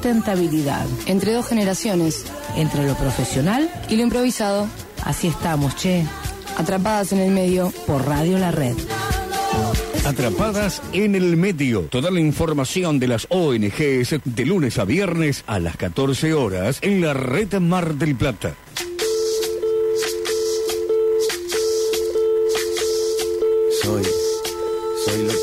sustentabilidad. Entre dos generaciones. Entre lo profesional y lo improvisado. Así estamos, che. Atrapadas en el medio por Radio La Red. Atrapadas en el medio. Toda la información de las ONGs de lunes a viernes a las 14 horas en la red Mar del Plata.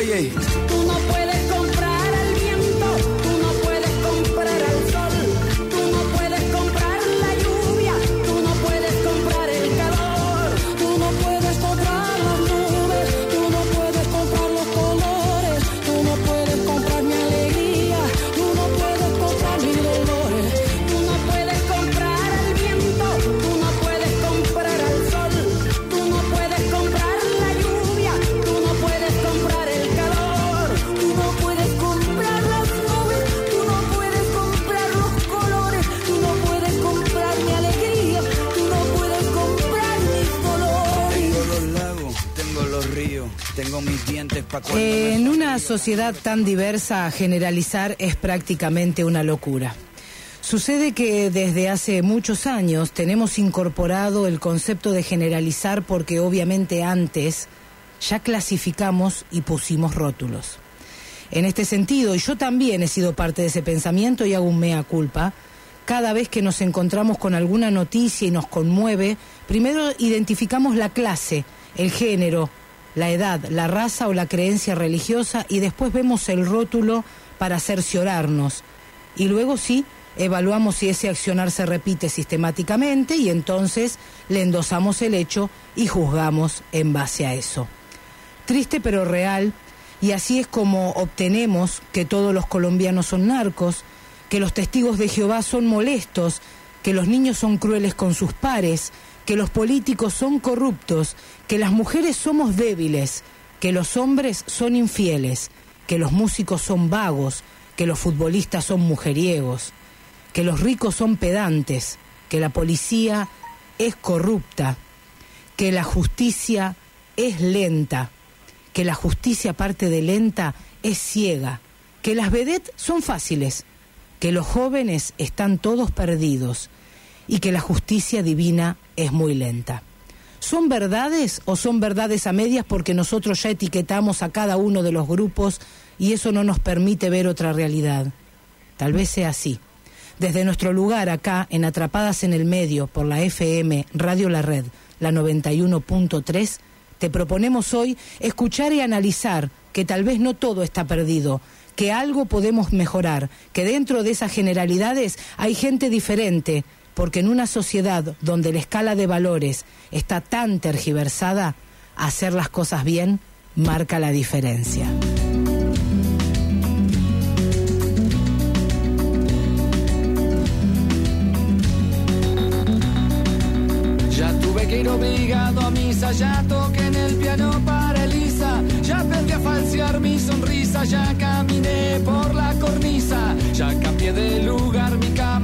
Oye, tú no puedes En una sociedad tan diversa, generalizar es prácticamente una locura. Sucede que desde hace muchos años tenemos incorporado el concepto de generalizar porque obviamente antes ya clasificamos y pusimos rótulos. En este sentido, y yo también he sido parte de ese pensamiento y hago un mea culpa, cada vez que nos encontramos con alguna noticia y nos conmueve, primero identificamos la clase, el género, la edad, la raza o la creencia religiosa y después vemos el rótulo para cerciorarnos. Y luego sí, evaluamos si ese accionar se repite sistemáticamente y entonces le endosamos el hecho y juzgamos en base a eso. Triste pero real, y así es como obtenemos que todos los colombianos son narcos, que los testigos de Jehová son molestos, que los niños son crueles con sus pares, que los políticos son corruptos, que las mujeres somos débiles, que los hombres son infieles, que los músicos son vagos, que los futbolistas son mujeriegos, que los ricos son pedantes, que la policía es corrupta, que la justicia es lenta, que la justicia aparte de lenta es ciega, que las vedettes son fáciles, que los jóvenes están todos perdidos y que la justicia divina es muy lenta. ¿Son verdades o son verdades a medias porque nosotros ya etiquetamos a cada uno de los grupos y eso no nos permite ver otra realidad? Tal vez sea así. Desde nuestro lugar acá, en Atrapadas en el Medio, por la FM Radio La Red, la 91.3, te proponemos hoy escuchar y analizar que tal vez no todo está perdido, que algo podemos mejorar, que dentro de esas generalidades hay gente diferente, porque en una sociedad donde la escala de valores está tan tergiversada, hacer las cosas bien marca la diferencia. Ya tuve que ir obligado a misa, ya toqué en el piano para Elisa, ya aprendí a falsear mi sonrisa, ya caminé por la cornisa, ya cambié de lugar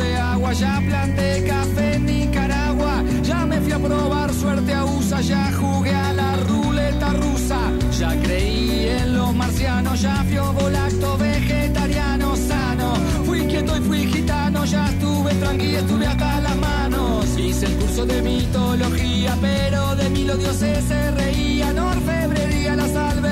agua, ya planté café en Nicaragua, ya me fui a probar suerte a USA, ya jugué a la ruleta rusa, ya creí en los marcianos, ya fui volacto vegetariano sano, fui quieto y fui gitano, ya estuve tranquilo, estuve hasta las manos, hice el curso de mitología, pero de mí los dioses se reían, orfebrería, la salve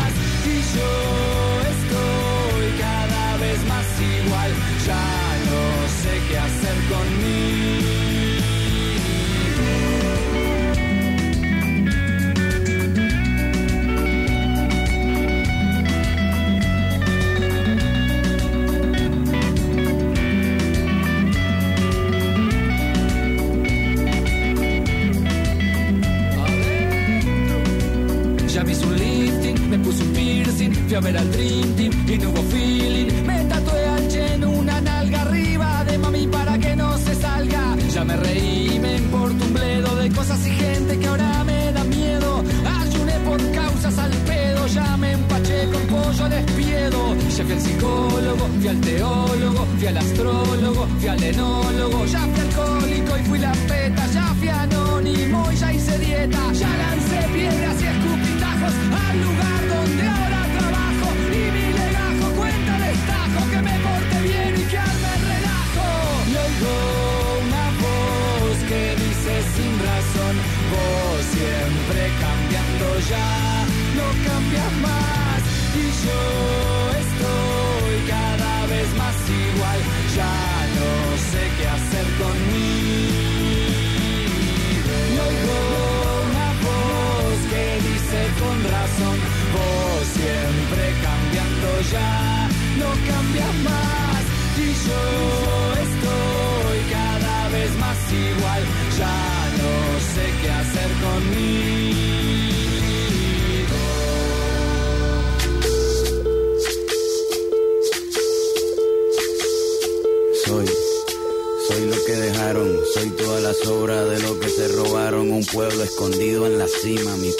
Yo estoy cada vez más igual, ya no sé qué hacer conmigo. Fui a ver al Dream Team y no hubo feeling. Me tatué al Chen una nalga arriba de mami para que no se salga. Ya me reí, me importa un bledo de cosas y gente que ahora me da miedo. Ayuné por causas al pedo, ya me empaché con pollo despiedo. Ya fui al psicólogo, fui al teólogo, fui al astrólogo, fui al enólogo. Ya fui alcohólico y fui la peta, ya fui anónimo y ya hice dieta. Ya lancé piedras y escupitajos al lugar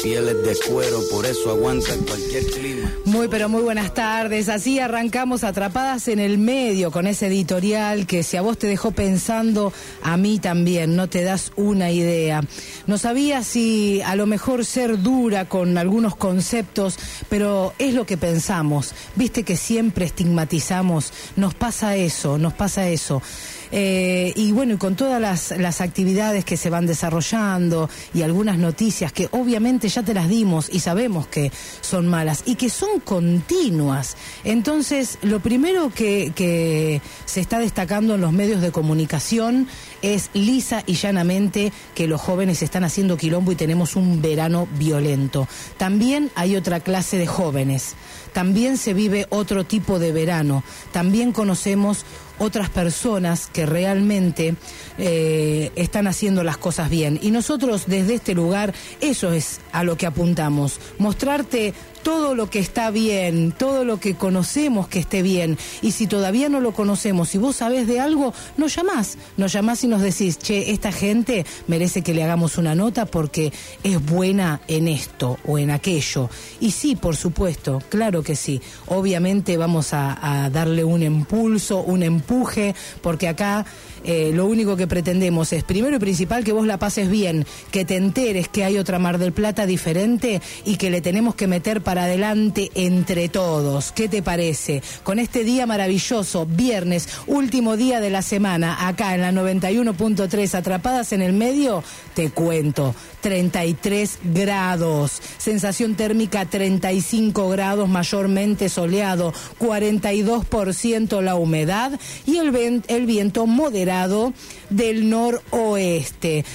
cima, mi piel es de cuero, por eso aguanta cualquier clima. Muy, pero muy buenas tardes. Así arrancamos atrapadas en el medio con ese editorial que si a vos te dejó pensando, a mí también, no te das una idea. No sabía si a lo mejor ser dura con algunos conceptos, pero es lo que pensamos. Viste que siempre estigmatizamos, nos pasa eso, nos pasa eso. Eh, y bueno, y con todas las, actividades que se van desarrollando y algunas noticias que obviamente ya te las dimos y sabemos que son malas y que son continuas. Entonces, lo primero que se está destacando en los medios de comunicación es lisa y llanamente que los jóvenes están haciendo quilombo y tenemos un verano violento. También hay otra clase de jóvenes, también se vive otro tipo de verano, también conocemos otras personas que realmente eh, están haciendo las cosas bien. Y nosotros desde este lugar, eso es a lo que apuntamos, mostrarte todo lo que está bien, todo lo que conocemos que esté bien. Y si todavía no lo conocemos, si vos sabés de algo, nos llamás, nos llamás y nos decís, che, esta gente merece que le hagamos una nota porque es buena en esto o en aquello. Y sí, por supuesto, claro que sí. Obviamente vamos a, darle un impulso, un empuje, porque acá eh, lo único que pretendemos es, primero y principal, que vos la pases bien, que te enteres que hay otra Mar del Plata diferente y que le tenemos que meter para adelante entre todos. ¿Qué te parece? Con este día maravilloso, viernes, último día de la semana, acá en la 91.3, atrapadas en el medio, te cuento, 33 grados, sensación térmica 35 grados, mayormente soleado, 42% la humedad y el, el viento moderado del noroeste.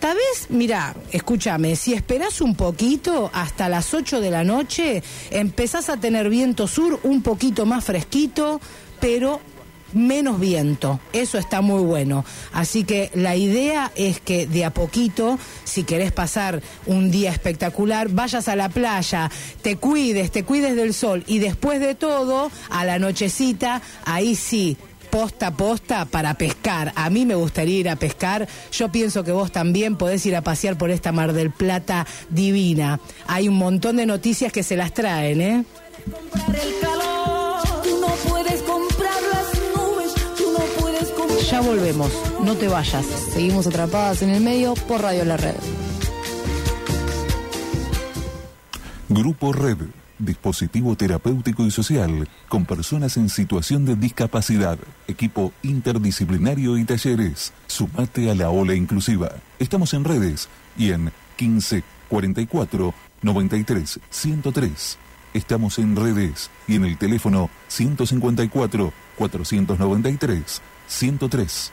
Tal vez, mira, escúchame, si esperás un poquito hasta las 8 de la noche, empezás a tener viento sur un poquito más fresquito, pero menos viento. Eso está muy bueno. Así que la idea es que de a poquito, si querés pasar un día espectacular, vayas a la playa, te cuides, te cuides del sol y después de todo, a la nochecita, ahí sí posta posta para pescar. A mí me gustaría ir a pescar. Yo pienso que vos también podés ir a pasear por esta Mar del Plata divina. Hay un montón de noticias que se las traen, ¿eh? comprar el calor. Tú no puedes comprar las nubes. Tú no puedes comprar. Ya volvemos, no te vayas. Seguimos atrapadas en el medio por Radio La Red. Grupo Red, dispositivo terapéutico y social con personas en situación de discapacidad, equipo interdisciplinario y talleres. Sumate a la ola inclusiva. Estamos en redes y en 15 44 93 103. Estamos en redes y en el teléfono 154 493 103.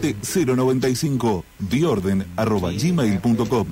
095 diorden arroba gmail.com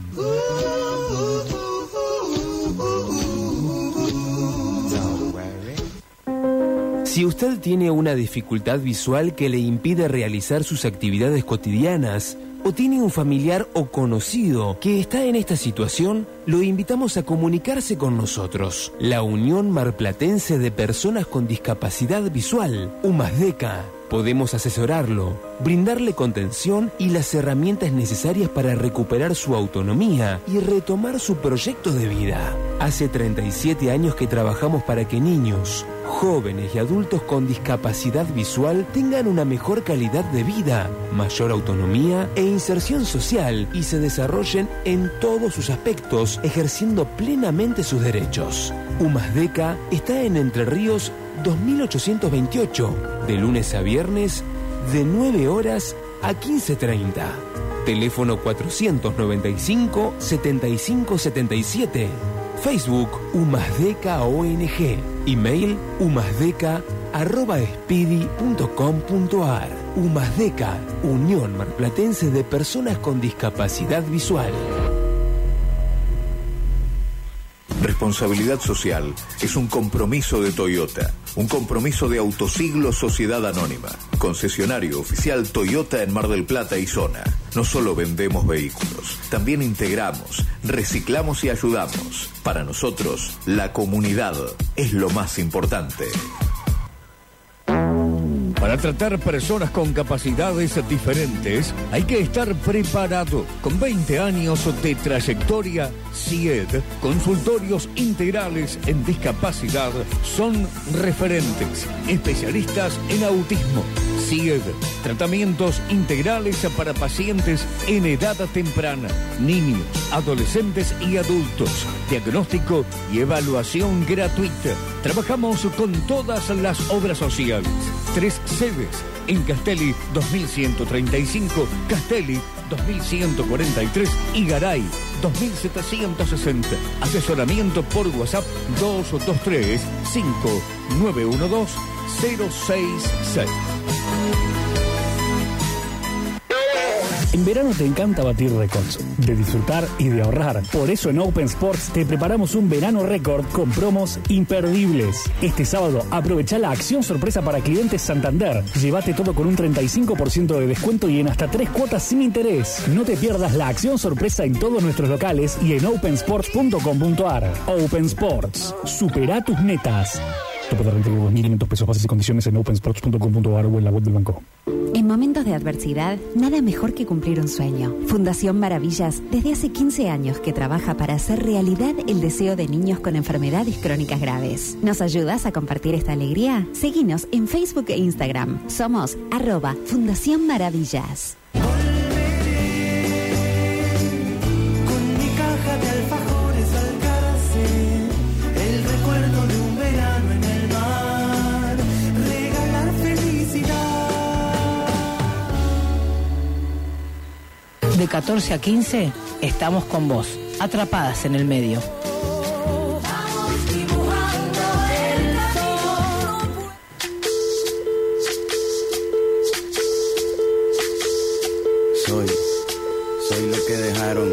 Si usted tiene una dificultad visual que le impide realizar sus actividades cotidianas, o tiene un familiar o conocido que está en esta situación, lo invitamos a comunicarse con nosotros. La Unión Marplatense de Personas con Discapacidad Visual, UMASDECA. Podemos asesorarlo, brindarle contención y las herramientas necesarias para recuperar su autonomía y retomar su proyecto de vida. Hace 37 años que trabajamos para que niños, jóvenes y adultos con discapacidad visual tengan una mejor calidad de vida, mayor autonomía e inserción social y se desarrollen en todos sus aspectos, ejerciendo plenamente sus derechos. UMASDECA está en Entre Ríos 2828, de lunes a viernes, de 9 horas a 15.30. Teléfono 495-7577. Facebook Umasdeca ONG. Email umasdeca arroba espidi.com.ar. Umasdeca, Unión Marplatense de Personas con Discapacidad Visual. Responsabilidad social es un compromiso de Toyota, un compromiso de Autosiglo Sociedad Anónima, concesionario oficial Toyota en Mar del Plata y zona. No solo vendemos vehículos, también integramos, reciclamos y ayudamos. Para nosotros, la comunidad es lo más importante. Para tratar personas con capacidades diferentes hay que estar preparado. Con 20 años de trayectoria, CIED, consultorios integrales en discapacidad, son referentes, especialistas en autismo. CIED, tratamientos integrales para pacientes en edad temprana, niños, adolescentes y adultos, diagnóstico y evaluación gratuita. Trabajamos con todas las obras sociales. Tres sedes en Castelli 2135, Castelli 2143 y Garay 2760. Asesoramiento por WhatsApp 223 5912 066. En verano te encanta batir récords, de disfrutar y de ahorrar. Por eso en Open Sports te preparamos un verano récord con promos imperdibles. Este sábado aprovecha la acción sorpresa para clientes Santander. Llévate todo con un 35% de descuento y en hasta tres cuotas sin interés. No te pierdas la acción sorpresa en todos nuestros locales y en opensports.com.ar. Open Sports, supera tus metas. Tope de renta de 2.500 pesos, y condiciones en opensports.com.ar o en la web del banco. En momentos de adversidad, nada mejor que cumplir un sueño. Fundación Maravillas, desde hace 15 años que trabaja para hacer realidad el deseo de niños con enfermedades crónicas graves. ¿Nos ayudas a compartir esta alegría? Seguinos en Facebook e Instagram. Somos arroba Fundación Maravillas. De 14 a 15, estamos con vos, atrapadas en el medio. Soy, soy lo que dejaron,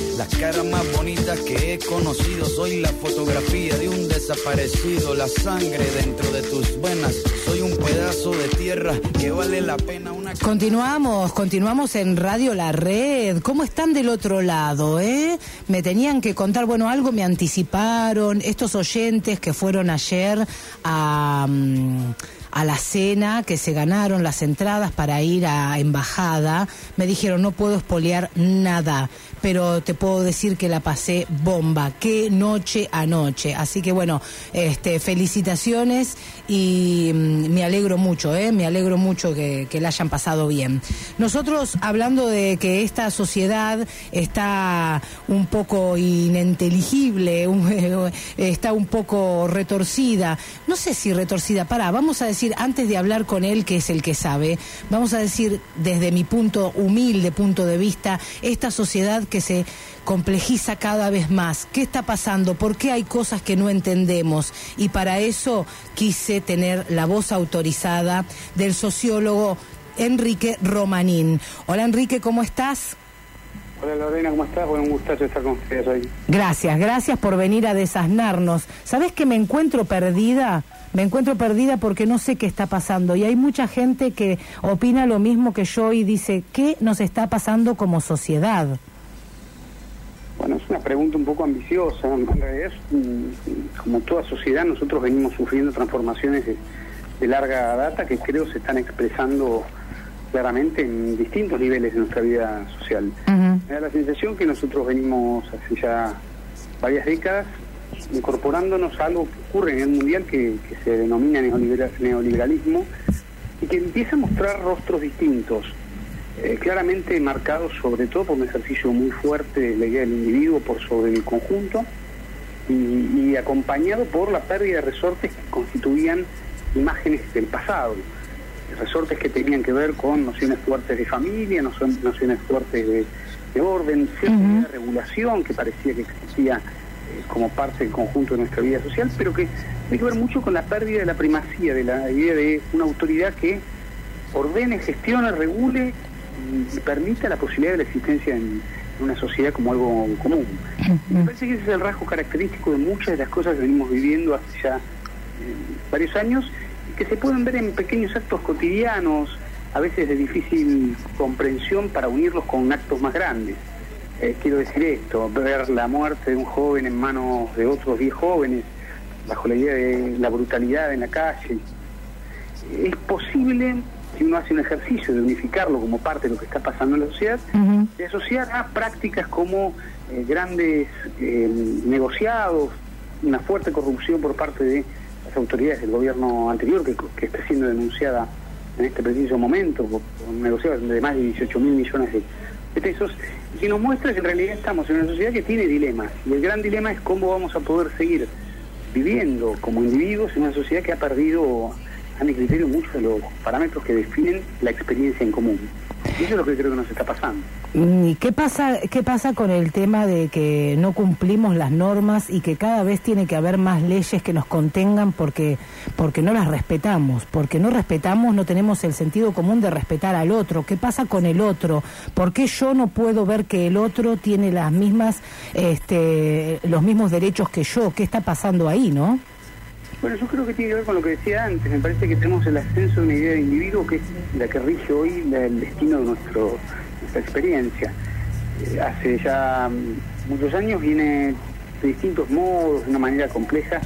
Las caras más bonitas que he conocido, soy la fotografía de un desaparecido, la sangre dentro de tus venas. Soy Continuamos, continuamos en Radio La Red. ¿Cómo están del otro lado, eh? Me tenían que contar, bueno, algo me anticiparon. Estos oyentes que fueron ayer a, mm, a la cena, que se ganaron las entradas para ir a embajada, me dijeron, no puedo espolear nada, pero te puedo decir que la pasé bomba. Qué noche anoche. Así que bueno, este, felicitaciones y mm, me alegro mucho, ¿eh? me alegro mucho que, que la hayan pasado bien. Nosotros hablando de que esta sociedad está un poco ininteligible, está un poco retorcida, no sé si retorcida, para, vamos a decir, antes de hablar con él, que es el que sabe, vamos a decir desde mi punto humilde punto de vista, esta sociedad que se complejiza cada vez más. ¿Qué está pasando? ¿Por qué hay cosas que no entendemos? Y para eso quise tener la voz autorizada del sociólogo Enrique Romanín. Hola Enrique, ¿cómo estás? Hola Lorena, ¿cómo estás? Bueno, un gustazo estar con ustedes hoy. Gracias, gracias por venir a desasnarnos. ¿Sabes que me encuentro perdida? Me encuentro perdida porque no sé qué está pasando y hay mucha gente que opina lo mismo que yo y dice, ¿qué nos está pasando como sociedad? Bueno, es una pregunta un poco ambiciosa. En realidad, es, como toda sociedad, nosotros venimos sufriendo transformaciones de, de larga data que creo se están expresando claramente en distintos niveles de nuestra vida social. Me da la sensación que nosotros venimos hace ya varias décadas incorporándonos a algo que ocurre en el mundial que, que se denomina neoliberal- neoliberalismo y que empieza a mostrar rostros distintos, eh, claramente marcados sobre todo por un ejercicio muy fuerte de la idea del individuo por sobre el conjunto y, y acompañado por la pérdida de resortes que constituían imágenes del pasado, resortes que tenían que ver con nociones fuertes de familia, nociones fuertes de, de orden, cierta idea de regulación que parecía que existía eh, como parte del conjunto de nuestra vida social, pero que tiene que ver mucho con la pérdida de la primacía, de la idea de una autoridad que ordene, gestione, regule y, permita la posibilidad de la existencia en, en una sociedad como algo común. Me parece que ese es el rasgo característico de muchas de las cosas que venimos viviendo hace ya eh, varios años y que se pueden ver en pequeños actos cotidianos, a veces de difícil comprensión para unirlos con actos más grandes. Eh, quiero decir esto, ver la muerte de un joven en manos de otros diez jóvenes, bajo la idea de la brutalidad en la calle. Es posible, si uno hace un ejercicio de unificarlo como parte de lo que está pasando en la sociedad, de asociar a prácticas como eh, grandes eh, negociados, una fuerte corrupción por parte de las autoridades del gobierno anterior que, que está siendo denunciada en este preciso momento por, por negociados de más de 18 mil millones de, de pesos y que nos muestra que en realidad estamos en una sociedad que tiene dilemas y el gran dilema es cómo vamos a poder seguir viviendo como individuos en una sociedad que ha perdido a mi criterio muchos de los parámetros que definen la experiencia en común. Y eso es lo que creo que nos está pasando. ¿Y qué pasa, qué pasa con el tema de que no cumplimos las normas y que cada vez tiene que haber más leyes que nos contengan porque, porque no las respetamos? Porque no respetamos, no tenemos el sentido común de respetar al otro. ¿Qué pasa con el otro? ¿Por qué yo no puedo ver que el otro tiene las mismas, este, los mismos derechos que yo? ¿Qué está pasando ahí, no? Bueno, yo creo que tiene que ver con lo que decía antes. Me parece que tenemos el ascenso de una idea de individuo que es la que rige hoy la- el destino de nuestro, nuestra experiencia. Eh, hace ya mm, muchos años viene de distintos modos, de una manera compleja,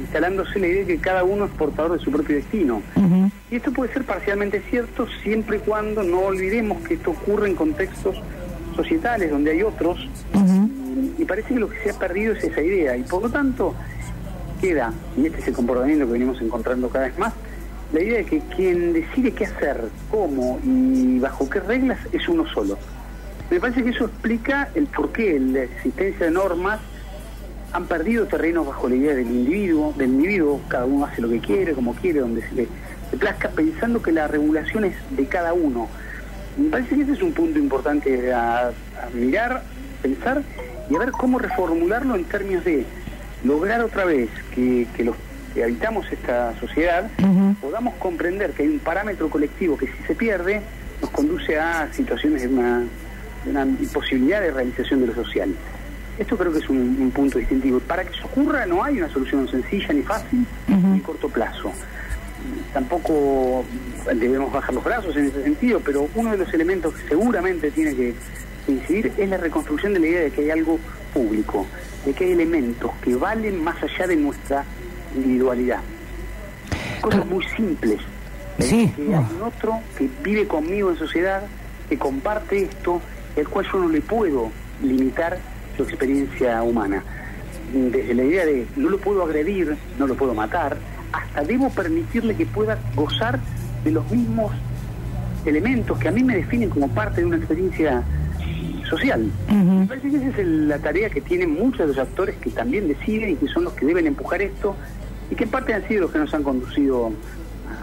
instalándose la idea de que cada uno es portador de su propio destino. Y esto puede ser parcialmente cierto siempre y cuando no olvidemos que esto ocurre en contextos societales donde hay otros, y y parece que lo que se ha perdido es esa idea y por lo tanto queda, y este es el comportamiento que venimos encontrando cada vez más, la idea de que quien decide qué hacer, cómo y bajo qué reglas es uno solo. Me parece que eso explica el por qué la existencia de normas han perdido terrenos bajo la idea del individuo, del individuo, cada uno hace lo que quiere, como quiere, donde se le, se plazca, pensando que la regulación es de cada uno. Me parece que ese es un punto importante a mirar, pensar y a ver cómo reformularlo en términos de lograr otra vez que, que los que habitamos esta sociedad podamos comprender que hay un parámetro colectivo que si se pierde nos conduce a situaciones de una, de una imposibilidad de realización de lo social. Esto creo que es un, un punto distintivo. Para que eso ocurra no hay una solución sencilla ni fácil ni corto plazo. Tampoco debemos bajar los brazos en ese sentido, pero uno de los elementos que seguramente tiene que incidir es la reconstrucción de la idea de que hay algo público, de que hay elementos que valen más allá de nuestra individualidad. Cosas muy simples. Sí. Que hay un otro que vive conmigo en sociedad, que comparte esto, el cual yo no le puedo limitar su experiencia humana. Desde la idea de no lo puedo agredir, no lo puedo matar, hasta debo permitirle que pueda gozar de los mismos elementos que a mí me definen como parte de una experiencia social. Me parece que esa es el- la tarea que tienen muchos de los actores que también deciden y que son los que deben empujar esto y que en parte han sido los que nos han conducido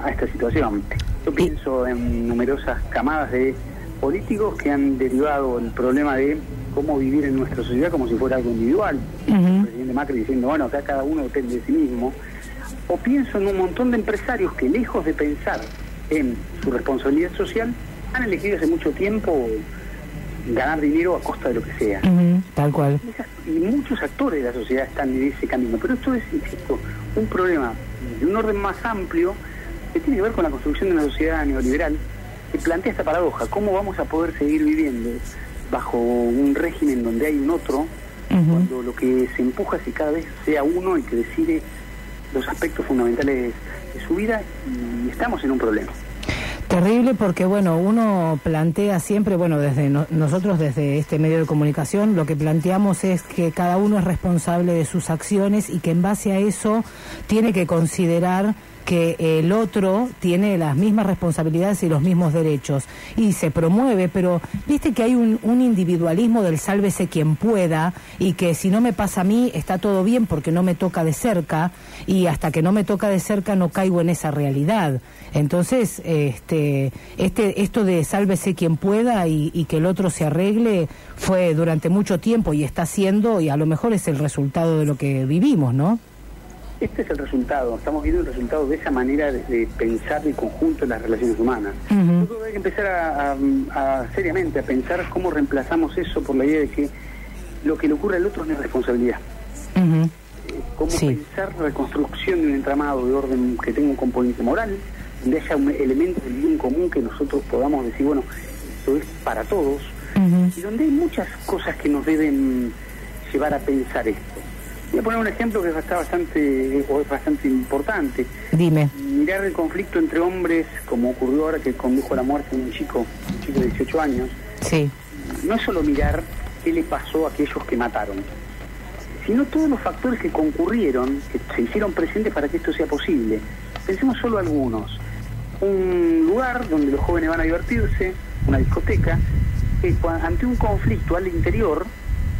a esta situación. Yo pienso en numerosas camadas de políticos que han derivado el problema de cómo vivir en nuestra sociedad como si fuera algo individual. El presidente Macri diciendo, bueno, acá cada uno depende de sí mismo. O pienso en un montón de empresarios que lejos de pensar en su responsabilidad social, han elegido hace mucho tiempo ganar dinero a costa de lo que sea. Tal cual. Y muchos actores de la sociedad están en ese camino. Pero esto es, insisto, un problema de un orden más amplio que tiene que ver con la construcción de una sociedad neoliberal que plantea esta paradoja. ¿Cómo vamos a poder seguir viviendo bajo un régimen donde hay un otro cuando lo que se empuja es que cada vez sea uno el que decide los aspectos fundamentales de su vida y estamos en un problema. Terrible porque, bueno, uno plantea siempre, bueno, desde no- nosotros desde este medio de comunicación, lo que planteamos es que cada uno es responsable de sus acciones y que en base a eso tiene que considerar que el otro tiene las mismas responsabilidades y los mismos derechos. Y se promueve, pero viste que hay un, un individualismo del sálvese quien pueda y que si no me pasa a mí está todo bien porque no me toca de cerca y hasta que no me toca de cerca no caigo en esa realidad. Entonces, este, este, esto de sálvese quien pueda y, y que el otro se arregle fue durante mucho tiempo y está siendo, y a lo mejor es el resultado de lo que vivimos, ¿no? Este es el resultado, estamos viendo el resultado de esa manera de, pensar el conjunto de las relaciones humanas. Yo creo que hay que empezar a, a- a seriamente a pensar cómo reemplazamos eso por la idea de que lo que le ocurre al otro es mi responsabilidad. Ujú. Cómo pensar la reconstrucción de un entramado de orden que tenga un componente moral, donde haya un elemento del bien común que nosotros podamos decir, bueno, esto es para todos, y donde hay muchas cosas que nos deben llevar a pensar esto. Voy a poner un ejemplo que está bastante, o es bastante importante. Dime. Mirar el conflicto entre hombres, como ocurrió ahora que condujo a la muerte de un chico, un chico de 18 años, Sí. no es solo mirar qué le pasó a aquellos que mataron, sino todos los factores que concurrieron, que se hicieron presentes para que esto sea posible. Pensemos solo algunos. Un lugar donde los jóvenes van a divertirse, una discoteca, que ante un conflicto al interior,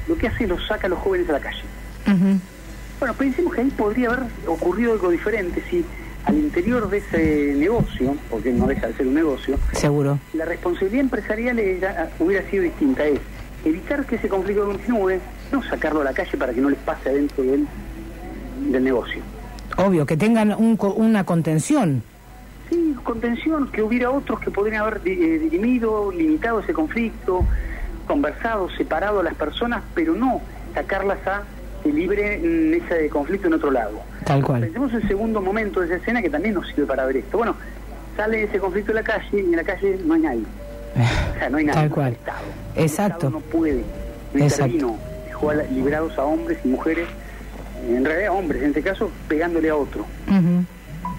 lo que hace es los saca a los jóvenes a la calle. Bueno, pensemos que ahí podría haber ocurrido algo diferente si al interior de ese negocio, porque no deja de ser un negocio, Seguro. la responsabilidad empresarial era- hubiera sido distinta. Es evitar que ese conflicto continúe, no sacarlo a la calle para que no les pase adentro del, del negocio. Obvio, que tengan un una contención. Sí, contención, que hubiera otros que podrían haber eh, dirimido, limitado ese conflicto, conversado, separado a las personas, pero no sacarlas a que libren ese conflicto en otro lado. Tal cual. Pensemos el segundo momento de esa escena que también nos sirve para ver esto. Bueno, sale ese conflicto de la calle y en la calle no hay nadie. O sea, no hay nadie. Tal cual. hay Estado. Exacto. no puede, no Exacto. intervino, dejó a la- librados a hombres y mujeres, en realidad hombres en este caso, pegándole a otro.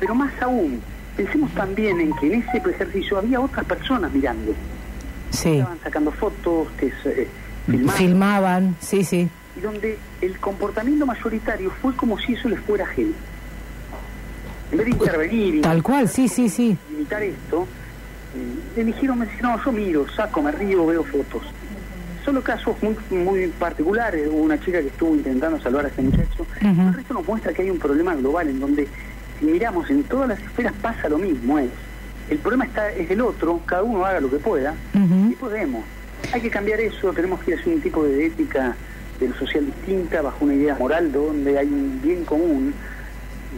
Pero más aún, pensemos también en que en ese ejercicio había otras personas mirando. Sí. Estaban sacando fotos, que se, eh, filmaban. Filmaban, sí, sí. Y donde el comportamiento mayoritario fue como si eso les fuera ajeno. En vez de intervenir y Tal cual, sí, sí, sí. limitar esto, eh, eligieron decir, no, yo miro, saco, me río, veo fotos. Solo casos muy, muy particulares, hubo una chica que estuvo intentando salvar a este muchacho, el resto nos muestra que hay un problema global en donde, si miramos en todas las esferas pasa lo mismo, es, el problema está es el otro, cada uno haga lo que pueda, y podemos. Hay que cambiar eso, tenemos que ir hacia un tipo de ética del social distinta, bajo una idea moral donde hay un bien común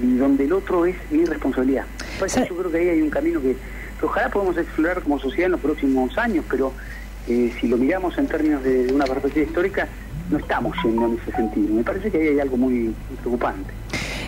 y donde el otro es mi responsabilidad. Por eso yo creo que ahí hay un camino que, que ojalá podamos explorar como sociedad en los próximos años, pero eh, si lo miramos en términos de, de una perspectiva histórica, no estamos yendo en ese sentido. Me parece que ahí hay algo muy, muy preocupante.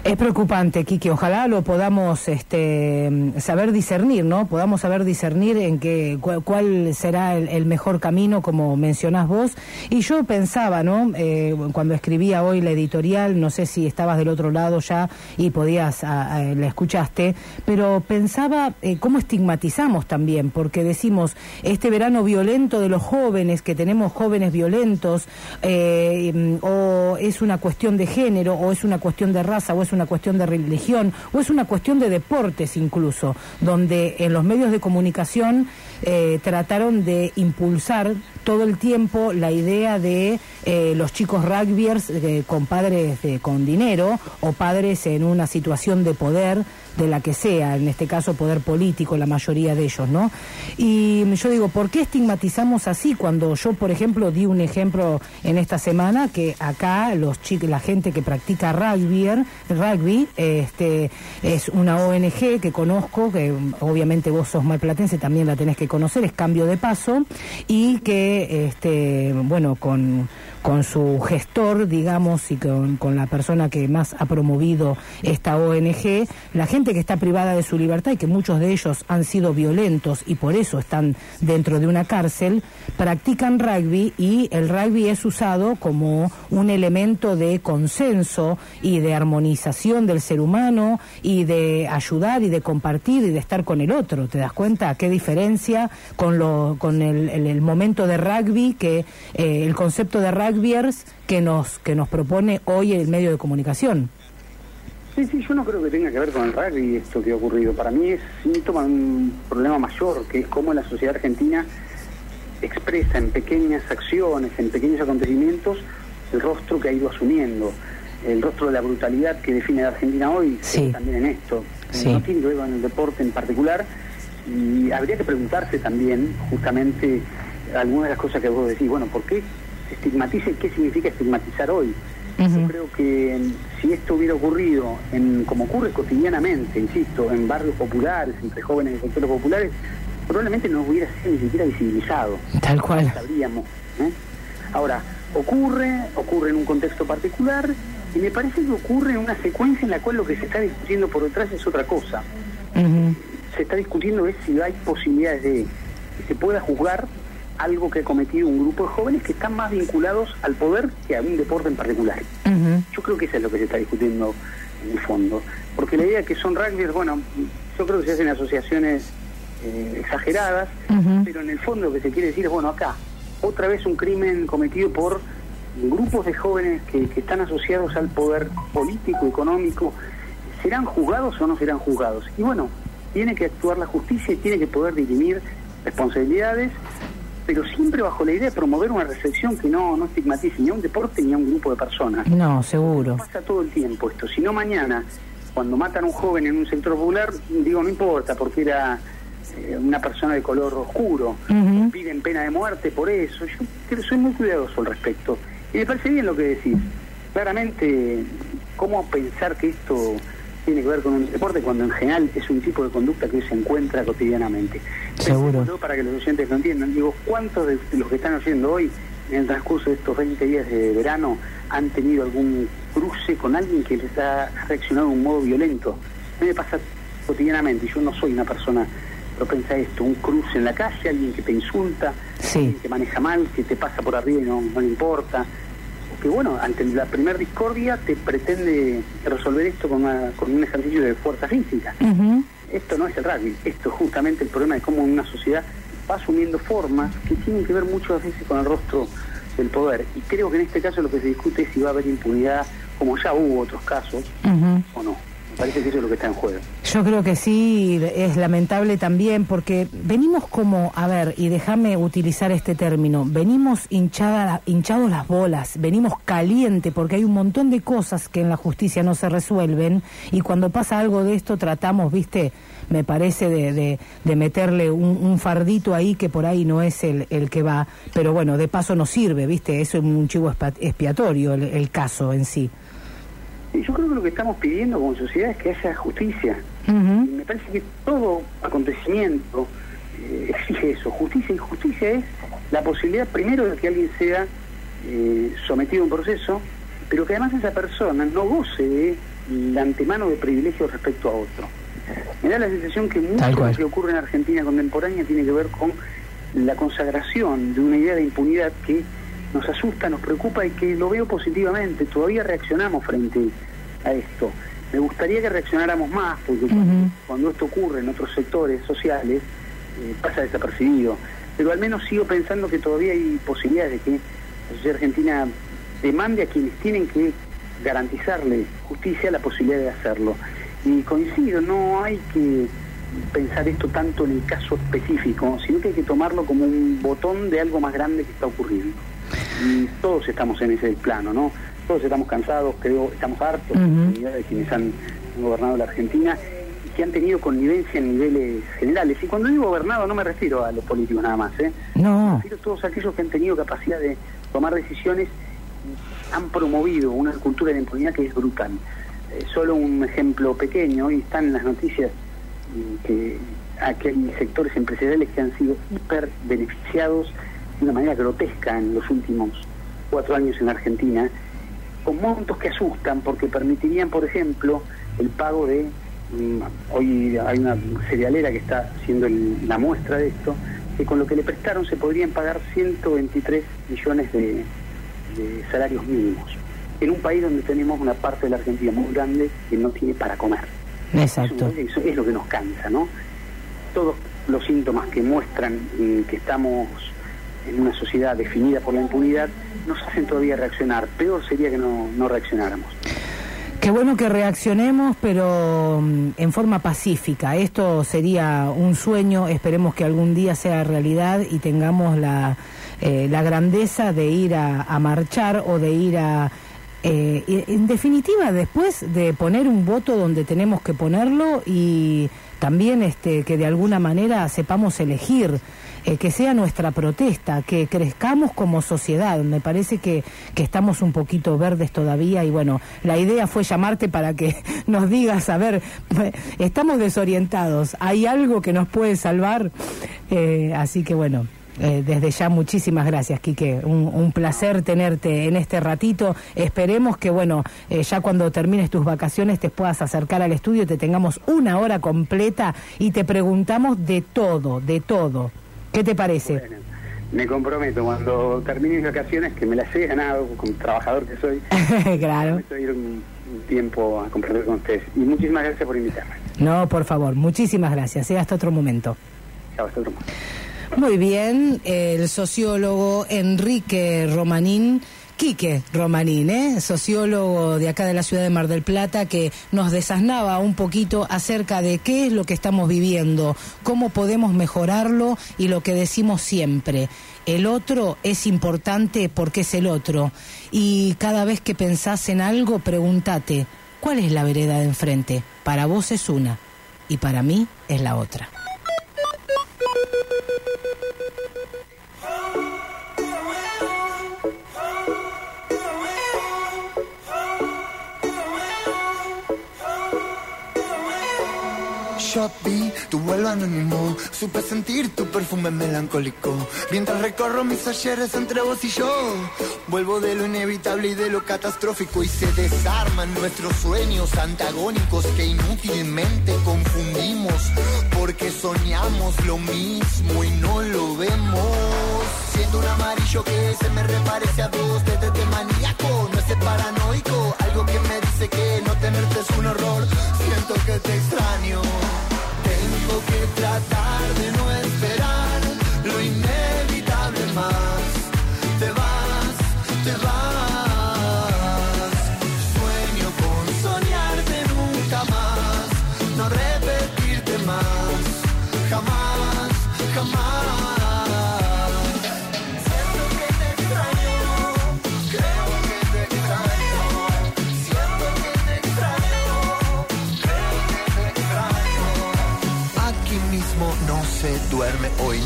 Es preocupante, Kiki. Ojalá lo podamos este, saber discernir, ¿no? Podamos saber discernir en qué, cuál, será el, el mejor camino, como mencionás vos. Y yo pensaba, ¿no? Eh, cuando escribía hoy la editorial, no sé si estabas del otro lado ya y podías, a- la escuchaste, pero pensaba eh, cómo estigmatizamos también, porque decimos, este verano violento de los jóvenes, que tenemos jóvenes violentos, eh, o es una cuestión de género, o es una cuestión de raza, o es una cuestión de religión, o es una cuestión de deportes incluso, donde en los medios de comunicación eh, trataron de impulsar todo el tiempo la idea de eh, los chicos rugbyers eh, con padres de- con dinero o padres en una situación de poder de la que sea, en este caso poder político, la mayoría de ellos, ¿no? Y yo digo, ¿por qué estigmatizamos así cuando yo, por ejemplo, di un ejemplo en esta semana que acá los chicos, la gente que practica rugby, rugby, este, es una ONG que conozco, que obviamente vos sos malplatense, también la tenés que conocer, es Cambio de Paso, y que, este, bueno, con con su gestor, digamos, y con, con la persona que más ha promovido esta ONG, la gente que está privada de su libertad y que muchos de ellos han sido violentos y por eso están dentro de una cárcel, practican rugby y el rugby es usado como un elemento de consenso y de armonización del ser humano y de ayudar y de compartir y de estar con el otro. ¿Te das cuenta? ¿Qué diferencia con, lo, con el, el- el momento de rugby, que eh, el concepto de que nos, que nos propone hoy el medio de comunicación? Sí, sí, yo no creo que tenga que ver con el rugby esto que ha ocurrido. Para mí es síntoma de un problema mayor, que es cómo la sociedad argentina expresa en pequeñas acciones, en pequeños acontecimientos, el rostro que ha ido asumiendo. El rostro de la brutalidad que define la Argentina hoy ve también en esto. Sí. No tiene con el deporte en particular. Y habría que preguntarse también, justamente, algunas de las cosas que vos decís. Bueno, ¿por qué y qué significa estigmatizar hoy? Yo creo que mm, si esto hubiera ocurrido, en, como ocurre cotidianamente, insisto, en barrios populares, entre jóvenes de sectores populares, probablemente no hubiera sido ni siquiera visibilizado. Tal cual. No sabríamos. ¿eh? Ahora, ocurre, ocurre en un contexto particular y me parece que ocurre en una secuencia en la cual lo que se está discutiendo por detrás es otra cosa. Se está discutiendo es si hay posibilidades de que se pueda juzgar algo que ha cometido un grupo de jóvenes que están más vinculados al poder que a un deporte en particular. Yo creo que eso es lo que se está discutiendo en el fondo. Porque la idea que son rugbyers, bueno, yo creo que se hacen asociaciones eh, exageradas, pero en el fondo lo que se quiere decir es, bueno, acá, otra vez un crimen cometido por grupos de jóvenes que, que están asociados al poder político, económico, ¿serán juzgados o no serán juzgados? Y bueno, tiene que actuar la justicia y tiene que poder dirimir responsabilidades, pero siempre bajo la idea de promover una reflexión que no, no estigmatice ni a un deporte ni a un grupo de personas. No, seguro. Pasa todo el tiempo esto. Si no mañana, cuando matan a un joven en un sector popular, digo, no importa, porque era eh, una persona de color oscuro, piden pena de muerte por eso. Yo soy muy cuidadoso al respecto. Y me parece bien lo que decís. Claramente, ¿cómo pensar que esto tiene que ver con un deporte cuando en general es un tipo de conducta que se encuentra cotidianamente? Seguro. Para que los oyentes lo entiendan. Digo, ¿cuántos de los que están oyendo hoy, en el transcurso de estos 20 días de verano, han tenido algún cruce con alguien que les ha reaccionado de un modo violento? A mí me pasa cotidianamente, yo no soy una persona propensa a esto, un cruce en la calle, alguien que te insulta, alguien que maneja mal, que te pasa por arriba y no, no le importa, que bueno, ante la primer discordia te pretende resolver esto con, una- con un ejercicio de fuerza física. Esto no es el rugby, esto es justamente el problema de cómo una sociedad va asumiendo formas que tienen que ver muchas veces con el rostro del poder. Y creo que en este caso lo que se discute es si va a haber impunidad, como ya hubo otros casos, o no. Parece que eso es lo que está en juego. Yo creo que sí, es lamentable también porque venimos como, a ver, y déjame utilizar este término, venimos hinchada, hinchados las bolas, venimos caliente porque hay un montón de cosas que en la justicia no se resuelven y cuando pasa algo de esto tratamos, viste, me parece de, de- de meterle un, fardito ahí que por ahí no es el, el que va, pero bueno, de paso nos sirve, viste, eso es un chivo expiatorio el- el caso en sí. Y yo creo que lo que estamos pidiendo como sociedad es que haya justicia. Me parece que todo acontecimiento eh, exige eso, justicia. Y justicia es la posibilidad primero de que alguien sea eh, sometido a un proceso, pero que además esa persona no goce de la antemano de privilegios respecto a otro. Me da la sensación que mucho de lo que ocurre en Argentina contemporánea tiene que ver con la consagración de una idea de impunidad que nos asusta, nos preocupa y que lo veo positivamente. Todavía reaccionamos frente a esto. Me gustaría que reaccionáramos más, porque cuando, cuando esto ocurre en otros sectores sociales, eh, pasa desapercibido. Pero al menos sigo pensando que todavía hay posibilidades de que la sociedad argentina demande a quienes tienen que garantizarle justicia la posibilidad de hacerlo. Y coincido, no hay que pensar esto tanto en el caso específico, sino que hay que tomarlo como un botón de algo más grande que está ocurriendo. Y todos estamos en ese plano, ¿no? Todos estamos cansados, creo, estamos hartos Ujú. de quienes han gobernado la Argentina y que han tenido connivencia en niveles generales. Y cuando digo gobernado no me refiero a los políticos nada más, ¿eh? No. Me refiero a todos aquellos que han tenido capacidad de tomar decisiones y han promovido una cultura de impunidad que es brutal. Eh, solo un ejemplo pequeño, y están en las noticias mm, que aquí hay sectores empresariales que han sido hiper beneficiados de una manera grotesca en los últimos cuatro años en Argentina, con montos que asustan porque permitirían, por ejemplo, el pago de, mm, hoy hay una cerealera que está haciendo el- la muestra de esto, que con lo que le prestaron se podrían pagar 123 millones de, de salarios mínimos, en un país donde tenemos una parte de la Argentina muy grande que no tiene para comer. Exacto. Eso, eso es lo que nos cansa, ¿no? Todos los síntomas que muestran mm, que estamos en una sociedad definida por la impunidad nos hacen todavía reaccionar. Peor sería que no, no reaccionáramos. Qué bueno que reaccionemos, pero mm, en forma pacífica. Esto sería un sueño, esperemos que algún día sea realidad y tengamos la, eh, la grandeza de ir a, a marchar o de ir a... eh, en definitiva, después de poner un voto donde tenemos que ponerlo y también este, que de alguna manera sepamos elegir eh, que sea nuestra protesta, que crezcamos como sociedad. Me parece que, que estamos un poquito verdes todavía y bueno, la idea fue llamarte para que nos digas, a ver, estamos desorientados, ¿hay algo que nos puede salvar? Eh, así que bueno. eh, desde ya muchísimas gracias, Quique. Un, un placer tenerte en este ratito. Esperemos que, bueno, eh, ya cuando termines tus vacaciones te puedas acercar al estudio, te tengamos una hora completa y te preguntamos de todo, de todo. ¿Qué te parece? Me comprometo cuando termine mis vacaciones, que me las he ganado como trabajador que soy, claro. prometo ir un, un tiempo a compartir con ustedes. Y muchísimas gracias por invitarme. No, por favor, muchísimas gracias. ¿eh? Hasta otro momento. Chao, hasta otro momento. Muy bien, el sociólogo Enrique Romanín, Quique Romanín, ¿eh? sociólogo de acá de la ciudad de Mar del Plata, que nos desasnaba un poquito acerca de qué es lo que estamos viviendo, cómo podemos mejorarlo y lo que decimos siempre. El otro es importante porque es el otro. Y cada vez que pensás en algo, pregúntate, ¿cuál es la vereda de enfrente? Para vos es una y para mí es la otra. Vi tu vuelo anónimo, supe sentir tu perfume melancólico. Mientras recorro mis ayeres entre vos y yo, vuelvo de lo inevitable y de lo catastrófico. Y se desarman nuestros sueños antagónicos que inútilmente confundimos. Porque soñamos lo mismo y no lo vemos. Siendo un amarillo que se me reparece a vos, desde de maníaco, no es paranoico. Algo que me dice que no tenerte es un horror. Siento que te extraño. Tengo que tratar de no esperar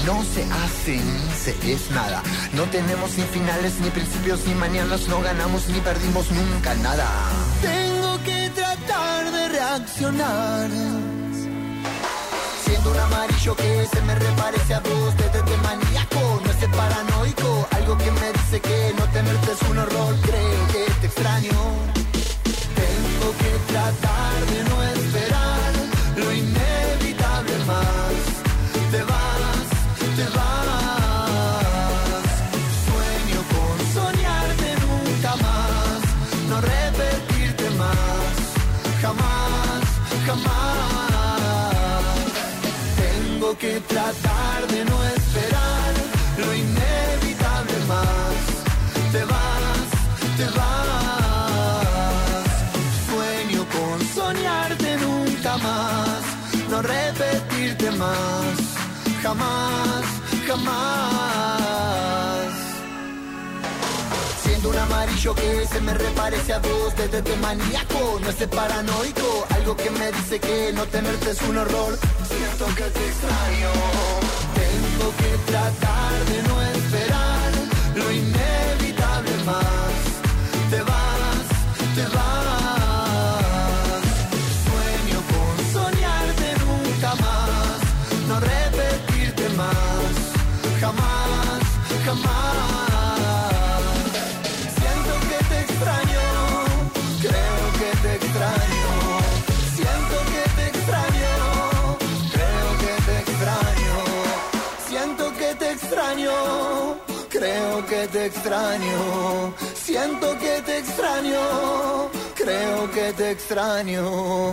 no se hace ni se es nada. No tenemos ni finales, ni principios, ni mañanas, no ganamos ni perdimos nunca nada. Tengo que tratar de reaccionar. Siendo un amarillo que se me reparece a vos, desde de maníaco, no es paranoico. Algo que me dice que no tenerte es un horror, creo que te extraño. Tengo que tratar de no esperar lo inevitable más. Te vas, te vas. Sueño con soñarte nunca más, no repetirte más. Jamás, jamás. Tengo que tratar de no esperar lo inevitable más. Te vas, te vas. Sueño con soñarte nunca más, no repetirte más. Jamás, jamás. Siendo un amarillo que se me reparece a vos desde de maníaco, no es paranoico, algo que me dice que no tenerte es un horror. Siento que te extraño, tengo que tratar de no esperar lo inevitable más. Te extraño. Siento que te extraño, creo que te extraño.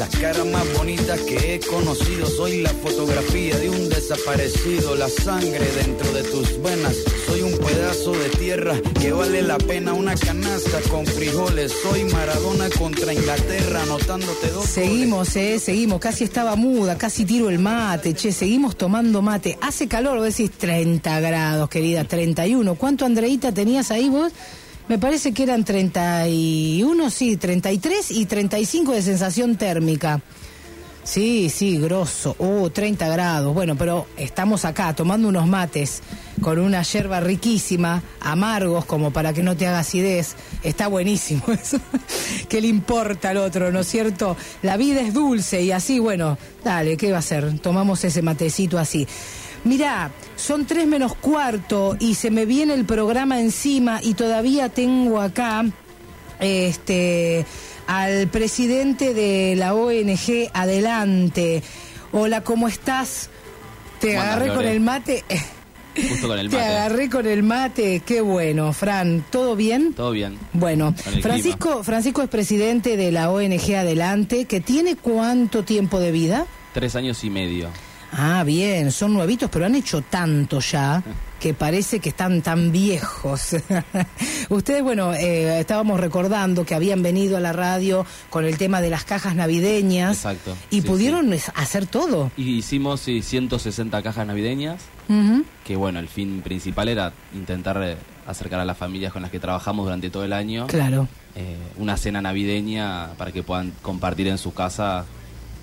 Las caras más bonitas que he conocido, soy la fotografía de un desaparecido, la sangre dentro de tus venas. Soy un pedazo de tierra que vale la pena una canasta con frijoles. Soy Maradona contra Inglaterra, anotándote dos. Seguimos, eh, seguimos. Casi estaba muda, casi tiro el mate, che, seguimos tomando mate. Hace calor, decís 30 grados, querida, 31. ¿Cuánto, Andreita, tenías ahí vos? Me parece que eran 31, sí, 33 y 35 de sensación térmica. Sí, sí, grosso. Oh, 30 grados. Bueno, pero estamos acá tomando unos mates con una yerba riquísima, amargos como para que no te haga acidez. Está buenísimo eso. ¿Qué le importa al otro, no es cierto? La vida es dulce y así, bueno, dale, ¿qué va a ser? Tomamos ese matecito así. Mirá, son tres menos cuarto y se me viene el programa encima y todavía tengo acá este al presidente de la ONG Adelante. Hola, ¿cómo estás? Te ¿Cómo andás, agarré con el mate. Justo con el Te mate. agarré con el mate. Qué bueno, Fran. ¿Todo bien? Todo bien. Bueno, Francisco, Francisco es presidente de la ONG Adelante, que tiene cuánto tiempo de vida? Tres años y medio. Ah, bien, son nuevitos, pero han hecho tanto ya que parece que están tan viejos. Ustedes, bueno, eh, estábamos recordando que habían venido a la radio con el tema de las cajas navideñas Exacto. y Sí, pudieron hacer todo. Y hicimos sí, 160 cajas navideñas, que bueno, el fin principal era intentar eh, acercar a las familias con las que trabajamos durante todo el año. Claro. eh, una cena navideña para que puedan compartir en su casa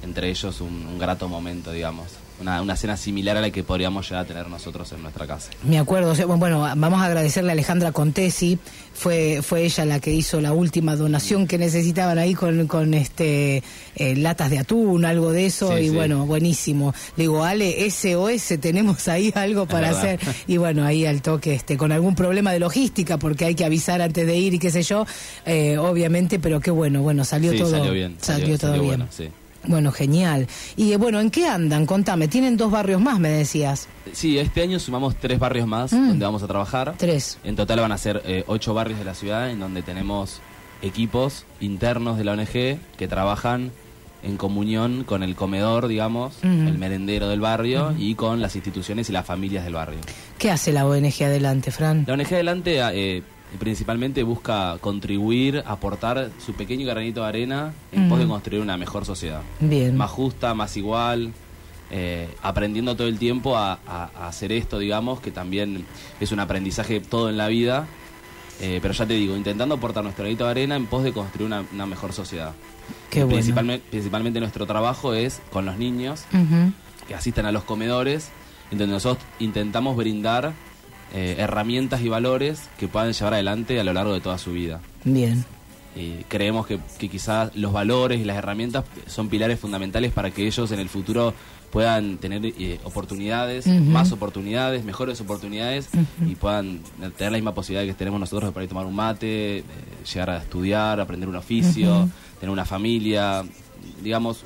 entre ellos un, un grato momento, digamos. Una, una cena similar a la que podríamos llegar a tener nosotros en nuestra casa. Me acuerdo, o sea, bueno, vamos a agradecerle a Alejandra Contesi, fue, fue ella la que hizo la última donación que necesitaban ahí con, con este eh, latas de atún, algo de eso, Sí, y sí. bueno, buenísimo. Le digo, Ale, SOS, tenemos ahí algo para hacer. Y bueno, ahí al toque, este, con algún problema de logística, porque hay que avisar antes de ir y qué sé yo, eh, obviamente, pero qué bueno, bueno, salió sí, todo salió bien. Salió, todo bien. bueno. Bueno, genial. Y eh, bueno, ¿en qué andan? Contame, tienen dos barrios más, me decías. Sí, este año sumamos tres barrios más Mm. donde vamos a trabajar. Tres. En total van a ser eh, ocho barrios de la ciudad en donde tenemos equipos internos de la ONG que trabajan en comunión con el comedor, digamos, el merendero del barrio y con las instituciones y las familias del barrio. ¿Qué hace la ONG adelante, Fran? La ONG Adelante eh, principalmente busca contribuir, aportar su pequeño granito de arena en pos de construir una mejor sociedad. Bien. Más justa, más igual, eh, aprendiendo todo el tiempo a, a- a hacer esto, digamos, que también es un aprendizaje todo en la vida. eh, pero ya te digo, intentando aportar nuestro granito de arena en pos de construir una, una mejor sociedad. Qué bueno. principalmente, principalmente nuestro trabajo es con los niños que asistan a los comedores, en donde nosotros intentamos brindar eh, herramientas y valores que puedan llevar adelante a lo largo de toda su vida. Bien. Y creemos que, que quizás los valores y las herramientas son pilares fundamentales para que ellos en el futuro puedan tener eh, oportunidades, más oportunidades, mejores oportunidades y puedan tener la misma posibilidad que tenemos nosotros de poder tomar un mate, eh, llegar a estudiar, aprender un oficio, tener una familia, digamos,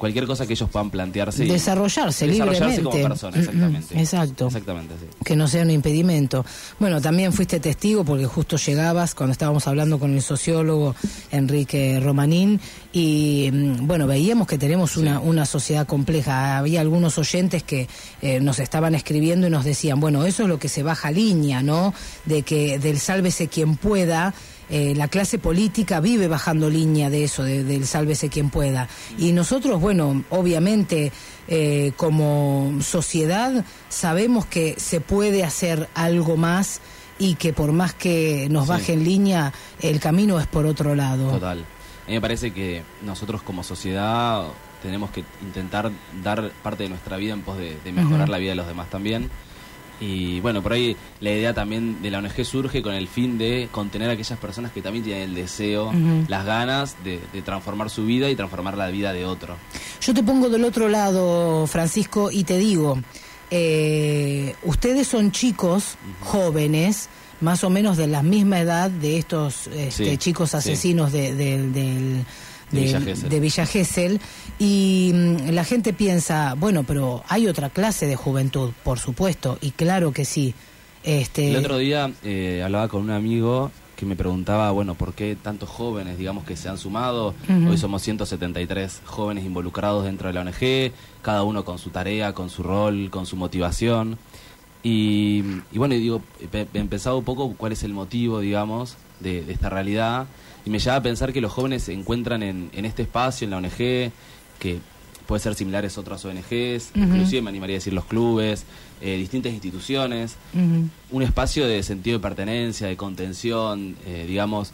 cualquier cosa que ellos puedan plantearse. y- Desarrollarse, desarrollarse libremente. como persona, exactamente. Exacto. Exactamente, sí. Que no sea un impedimento. Bueno, también fuiste testigo porque justo llegabas cuando estábamos hablando con el sociólogo Enrique Romanín y mm, bueno, veíamos que tenemos una, una sociedad compleja. Había algunos oyentes que eh, nos estaban escribiendo y nos decían, bueno, eso es lo que se baja línea, ¿no? De que del sálvese quien pueda. Eh, la clase política vive bajando línea de eso, de- del sálvese quien pueda. Y nosotros, bueno, obviamente, eh, como sociedad, sabemos que se puede hacer algo más y que por más que nos Sí. baje en línea, el camino es por otro lado. Total. A mí me parece que nosotros como sociedad tenemos que intentar dar parte de nuestra vida en pos de, de mejorar la vida de los demás también. Y bueno, por ahí la idea también de la ONG surge con el fin de contener a aquellas personas que también tienen el deseo, las ganas de, de transformar su vida y transformar la vida de otro. Yo te pongo del otro lado, Francisco, y te digo, eh, ustedes son chicos jóvenes, más o menos de la misma edad de estos este, Sí, chicos sí. asesinos de, de- del- De Villa de Villa Gesell, y mm, la gente piensa, bueno, pero hay otra clase de juventud, por supuesto, y claro que sí. Este, El otro día eh, hablaba con un amigo que me preguntaba, bueno, ¿por qué tantos jóvenes, digamos, que se han sumado? Ujú. Hoy somos 173 jóvenes involucrados dentro de la ONG, cada uno con su tarea, con su rol, con su motivación. Y, y bueno, y digo, he he pensado un poco cuál es el motivo, digamos, de, de esta realidad. Y me lleva a pensar que los jóvenes se encuentran en, en este espacio, en la ONG, que puede ser similares a otras ONGs, inclusive me animaría a decir los clubes, eh, distintas instituciones, un espacio de sentido de pertenencia, de contención, eh, digamos.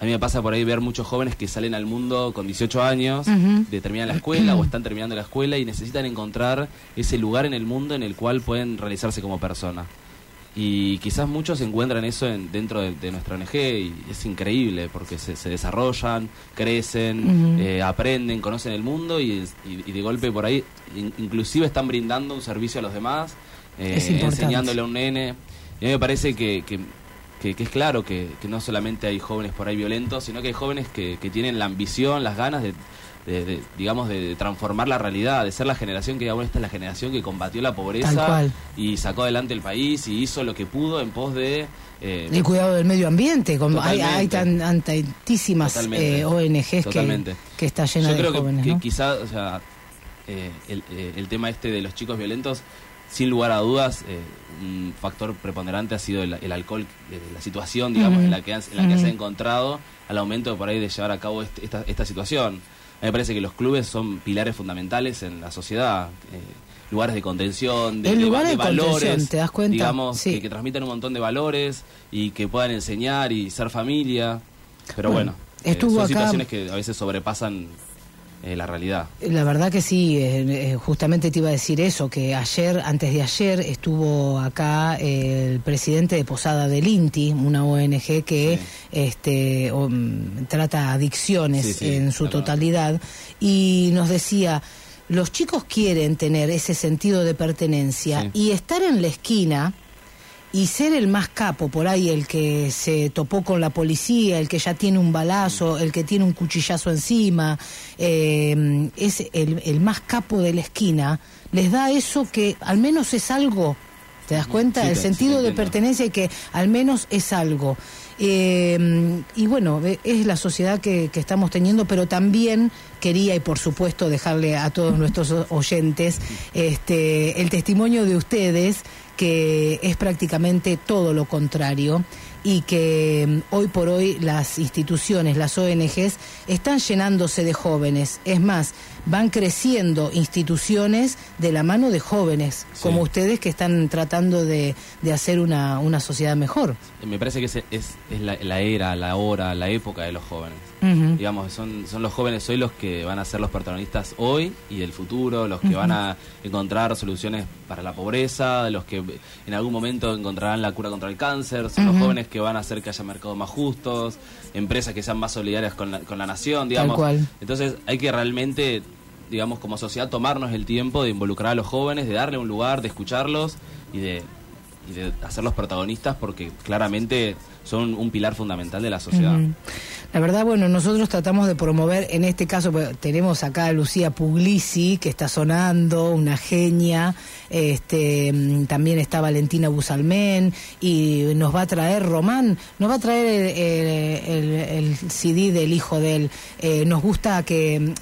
A mí me pasa por ahí ver muchos jóvenes que salen al mundo con 18 años, de terminan la escuela o están terminando la escuela y necesitan encontrar ese lugar en el mundo en el cual pueden realizarse como persona. Y quizás muchos encuentran eso en- dentro de, de nuestra ONG y es increíble porque se, se desarrollan, crecen, eh, aprenden, conocen el mundo y, y- y de golpe por ahí in- inclusive están brindando un servicio a los demás, eh, enseñándole a un nene. Y a mí me parece que, que, que- que es claro que, que no solamente hay jóvenes por ahí violentos, sino que hay jóvenes que, que tienen la ambición, las ganas de, de- de, digamos, de, transformar la realidad, de ser la generación que, digamos, esta es la generación que combatió la pobreza y sacó adelante el país y hizo lo que pudo en pos de... eh, el cuidado del medio ambiente, como hay, hay tan, tantísimas eh, ONGs que, que está llena Yo de creo que, jóvenes, que ¿no? quizá, o sea, eh, el, eh, el tema este de los chicos violentos, sin lugar a dudas, eh, un factor preponderante ha sido el, el alcohol, la situación, digamos, en la que, en la que se ha encontrado al aumento por ahí de llevar a cabo este- esta, esta situación. A mí me parece que los clubes son pilares fundamentales en la sociedad. eh, lugares de contención, de, El de- lugar de de contención, valores, ¿te das cuenta? digamos, Sí. que, que transmitan un montón de valores y que puedan enseñar y ser familia. Pero Bueno, bueno, eh, son acá- situaciones que a veces sobrepasan eh, la realidad. La verdad que sí, eh, eh, justamente te iba a decir eso, que ayer, antes de ayer, estuvo acá el presidente de Posada del INTI, una ONG que este, o, mm, trata adicciones Sí, sí, en su claro. totalidad, y nos decía, los chicos quieren tener ese sentido de pertenencia y estar en la esquina y ser el más capo por ahí, el que se topó con la policía, el que ya tiene un balazo, el que tiene un cuchillazo encima, eh, es el, el más capo de la esquina, les da eso que al menos es algo. ¿Te das cuenta? Sí, el sentido sí, de pertenencia y que al menos es algo. Eh, y bueno, eh, es la sociedad que, que estamos teniendo, pero también quería, y por supuesto, dejarle a todos nuestros oyentes este, el testimonio de ustedes, que es prácticamente todo lo contrario y que mm, hoy por hoy las instituciones, las ONGs, están llenándose de jóvenes. Es más, van creciendo instituciones de la mano de jóvenes, como ustedes que están tratando de, de hacer una, una sociedad mejor. Eh, Me parece que es, es, es la, la era, la hora, la época de los jóvenes. Digamos, son, son los jóvenes hoy los que van a ser los protagonistas hoy y del futuro, los que van a encontrar soluciones para la pobreza, los que en algún momento encontrarán la cura contra el cáncer, son los jóvenes que van a hacer que haya mercados más justos, empresas que sean más solidarias con la, con la nación, digamos. cual. Entonces hay que realmente, digamos, como sociedad tomarnos el tiempo de involucrar a los jóvenes, de darle un lugar, de escucharlos y de, y de hacerlos protagonistas porque claramente son un pilar fundamental de la sociedad. La verdad, bueno, nosotros tratamos de promover, en este caso pues, tenemos acá a Lucía Puglisi, que está sonando, una genia, este, mm, también está Valentina Busalmén, y nos va a traer Román, nos va a traer el, el- el CD del hijo de él. Eh, nos gusta que mm,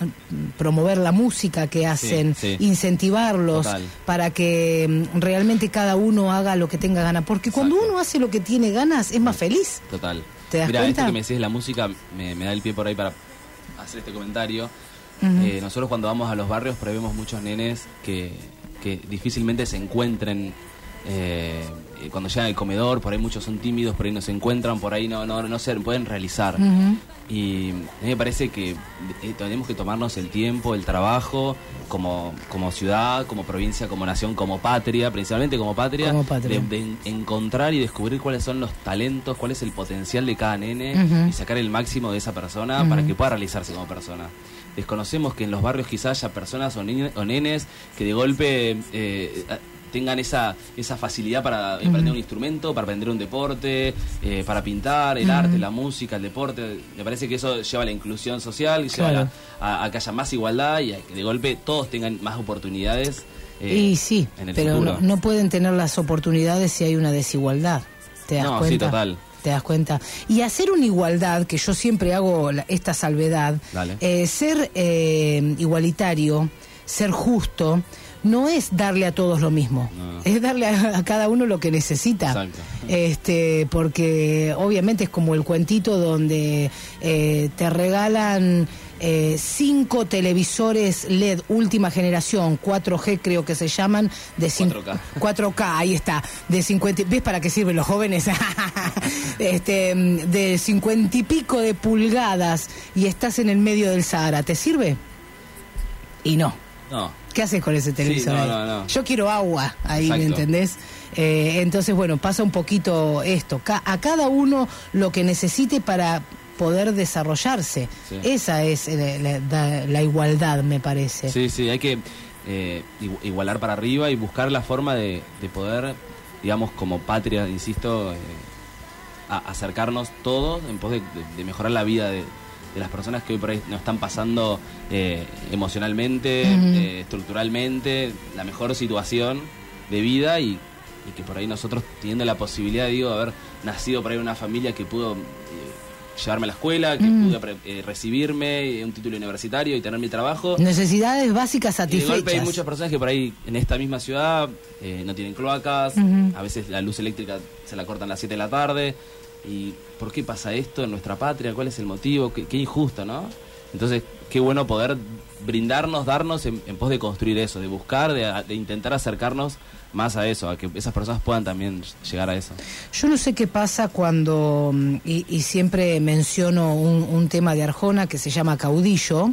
promover la música que hacen, sí. incentivarlos Total. para que mm, realmente cada uno haga lo que tenga ganas, porque cuando uno hace lo que tiene ganas es más feliz. Total. ¿Te das Mira, cuenta? esto que me decís de la música me, me da el pie por ahí para hacer este comentario. Eh, nosotros cuando vamos a los barrios por ahí vemos muchos nenes que, que difícilmente se encuentren eh, eh, cuando llegan al comedor, por ahí muchos son tímidos, por ahí no se encuentran, por ahí no, no, no se pueden realizar. Y a mí me parece que eh, tenemos que tomarnos el tiempo, el trabajo, como, como ciudad, como provincia, como nación, como patria, principalmente como patria, Como patria. De, de en- encontrar y descubrir cuáles son los talentos, cuál es el potencial de cada nene y sacar el máximo de esa persona para que pueda realizarse como persona. Desconocemos que en los barrios quizás haya personas o, o nenes que de golpe eh, tengan esa, esa facilidad para aprender un instrumento, para aprender un deporte, eh, para pintar, el arte, la música, el deporte. Me parece que eso lleva a la inclusión social y lleva a, a- a que haya más igualdad y a que de golpe todos tengan más oportunidades. eh, y sí, en el pero futuro. no, no pueden tener las oportunidades si hay una desigualdad. ¿Te das No, sí, cuenta? total. ¿Te das cuenta? Y hacer una igualdad, que yo siempre hago la- esta salvedad, eh, ser eh, igualitario, ser justo, no es darle a todos lo mismo, es darle a, a cada uno lo que necesita. Exacto. Este, porque obviamente es como el cuentito donde eh, te regalan eh, cinco televisores LED última generación, 4G creo que se llaman, de cin- 4K. 4K, ahí está, de 50, ¿ves para qué sirven los jóvenes? este, mm, de 50 y pico de pulgadas y estás en el medio del Sahara, ¿te sirve? Y no. No. ¿Qué haces con ese televisor? no, ahí? no, no. Yo quiero agua ahí, ¿me entendés? Eh, entonces, bueno, pasa un poquito esto. Ca- a cada uno lo que necesite para poder desarrollarse. Sí. Esa es eh, la, la- la igualdad, me parece. Sí, sí, hay que eh, igu- igualar para arriba y buscar la forma de, de poder, digamos, como patria, insisto, eh, a- acercarnos todos en pos de- de mejorar la vida de, de las personas que hoy por ahí nos están pasando eh, emocionalmente, Ujú. eh, estructuralmente, la mejor situación de vida y, y que por ahí nosotros teniendo la posibilidad, digo, de haber nacido por ahí en una familia que pudo... eh, llevarme a la escuela, que Mm. pude eh, recibirme, eh, un título universitario y tener mi trabajo. Necesidades básicas Y de golpe hay satisfechas. muchas personas que por ahí en esta misma ciudad eh, no tienen cloacas, Ujú. a veces la luz eléctrica se la cortan a las 7 de la tarde. ¿Y por qué pasa esto en nuestra patria? ¿Cuál es el motivo? Qué, injusto, ¿no? Entonces, qué bueno poder brindarnos, darnos en, en pos de construir eso, de buscar, de, de intentar acercarnos más a eso, a que esas personas puedan también llegar a eso. Yo no sé qué pasa cuando, mm, y, y siempre menciono un tema de Arjona que se llama Caudillo,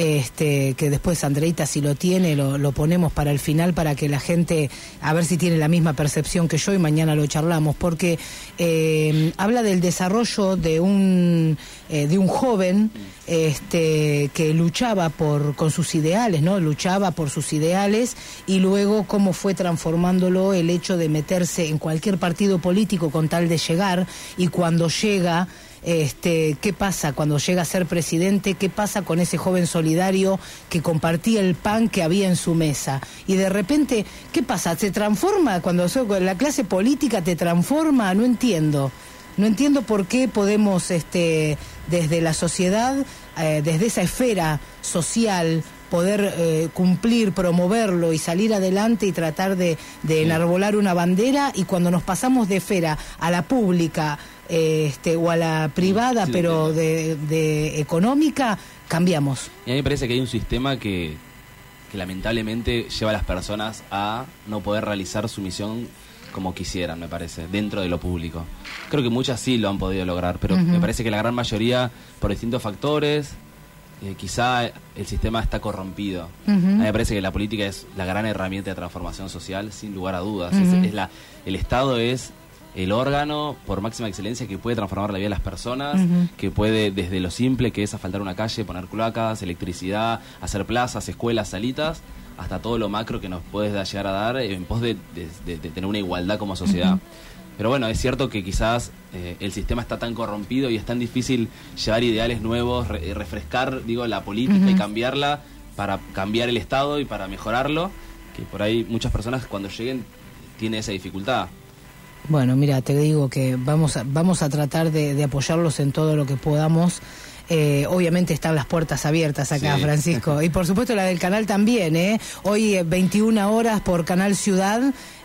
este, que después Andreita si lo tiene, lo, lo ponemos para el final para que la gente, a ver si tiene la misma percepción que yo y mañana lo charlamos, porque eh, habla del desarrollo de un, eh, de un joven este, que luchaba por, con sus ideales, ¿no? Luchaba por sus ideales y luego cómo fue transformándolo el hecho de meterse en cualquier partido político con tal de llegar y cuando llega este, qué pasa cuando llega a ser presidente, qué pasa con ese joven solidario que compartía el pan que había en su mesa. Y de repente, ¿qué pasa? ¿Se transforma cuando la clase política te transforma? No entiendo. No entiendo por qué podemos, este, desde la sociedad, eh, desde esa esfera social, poder eh, cumplir, promoverlo y salir adelante y tratar de, de enarbolar una bandera y cuando nos pasamos de esfera a la pública este, o a la privada, Sí, pero de, de económica, cambiamos. Y a mí me parece que hay un sistema que, que lamentablemente lleva a las personas a no poder realizar su misión como quisieran, me parece, dentro de lo público. Creo que muchas sí lo han podido lograr, pero me parece que la gran mayoría, por distintos factores, eh, quizá el sistema está corrompido. A mí me parece que la política es la gran herramienta de transformación social, sin lugar a dudas. Es la, el Estado es el órgano por máxima excelencia que puede transformar la vida de las personas, que puede desde lo simple que es asfaltar una calle, poner cloacas, electricidad, hacer plazas, escuelas, salitas, hasta todo lo macro que nos puede da- llegar a dar en pos de, de- de- de tener una igualdad como sociedad. Pero bueno, es cierto que quizás eh, el sistema está tan corrompido y es tan difícil llevar ideales nuevos, re- refrescar, digo, la política y cambiarla para cambiar el Estado y para mejorarlo, que por ahí muchas personas cuando lleguen tienen esa dificultad. Bueno, mira, te digo que vamos a, vamos a tratar de, de apoyarlos en todo lo que podamos. Eh, obviamente están las puertas abiertas acá, Sí. Francisco. Y por supuesto la del canal también, ¿eh? Hoy eh, 21 horas por Canal Ciudad.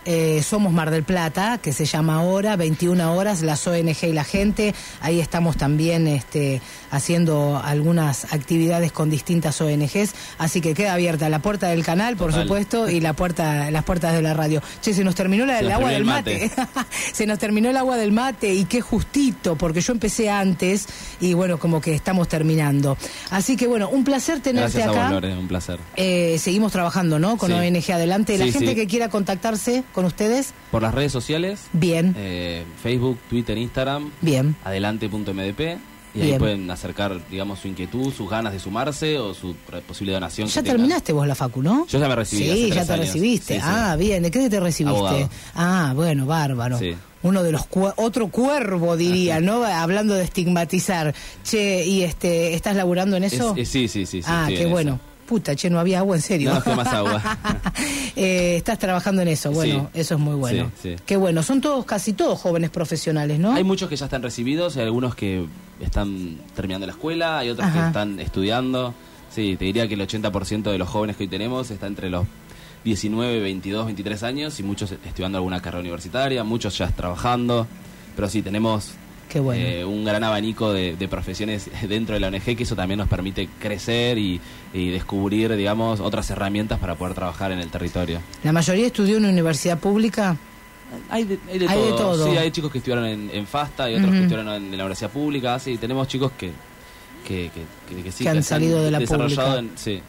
Eh, somos Mar del Plata, que se llama ahora, 21 horas, las ONG y la gente. Ahí estamos también este, haciendo algunas actividades con distintas ONGs. Así que queda abierta la puerta del canal, por Total. supuesto, y la puerta, las puertas de la radio. Che, se nos terminó la- Se el agua del mate. mate. Se nos terminó el agua del mate y qué justito, porque yo empecé antes y bueno, como que estamos terminando. Así que bueno, un placer tenerte Gracias a acá. vos, Lore, un placer. Eh, seguimos trabajando, ¿no? Con Sí. ONG Adelante. La Sí, gente sí. que quiera contactarse con ustedes, Por las redes sociales, bien, eh, Facebook, Twitter, Instagram, bien. adelante.mdp. Y ahí pueden acercar, digamos, su inquietud, sus ganas de sumarse o su posible donación. Ya terminaste vos la facu, ¿no? Yo ya me recibí. Sí, ya te años. recibiste. Sí, sí. Ah, bien. ¿De qué te recibiste? Abogado. Ah, bueno, bárbaro. Sí. Uno de los otro cuervo diría, ¿no? Hablando de estigmatizar. Che, y este, ¿estás laburando en eso? Es- es- sí, sí, sí. sí, ah, qué en bueno. eso. Puta, che, no había agua, en serio. No, más agua. Eh, estás trabajando en eso, bueno, Sí. eso es muy bueno. Sí, sí. Qué bueno, son todos, casi todos jóvenes profesionales, ¿no? Hay muchos que ya están recibidos, hay algunos que están terminando la escuela, hay otros Ajá. que están estudiando. Sí, te diría que el 80% de los jóvenes que hoy tenemos está entre los 19, 22, 23 años y muchos estudiando alguna carrera universitaria, muchos ya trabajando. Pero sí, tenemos Qué bueno. eh, un gran abanico de, de profesiones dentro de la ONG que eso también nos permite crecer y, y descubrir, digamos, otras herramientas para poder trabajar en el territorio. La mayoría estudió en una universidad pública. Hay de, hay de Hay de todo. todo. Sí, hay chicos que estudiaron en, en FASTA y otros que estudiaron en, en la universidad pública. Sí, tenemos chicos que que, que, que, que sí, Que han salido de la desarrollado pública. en- sí.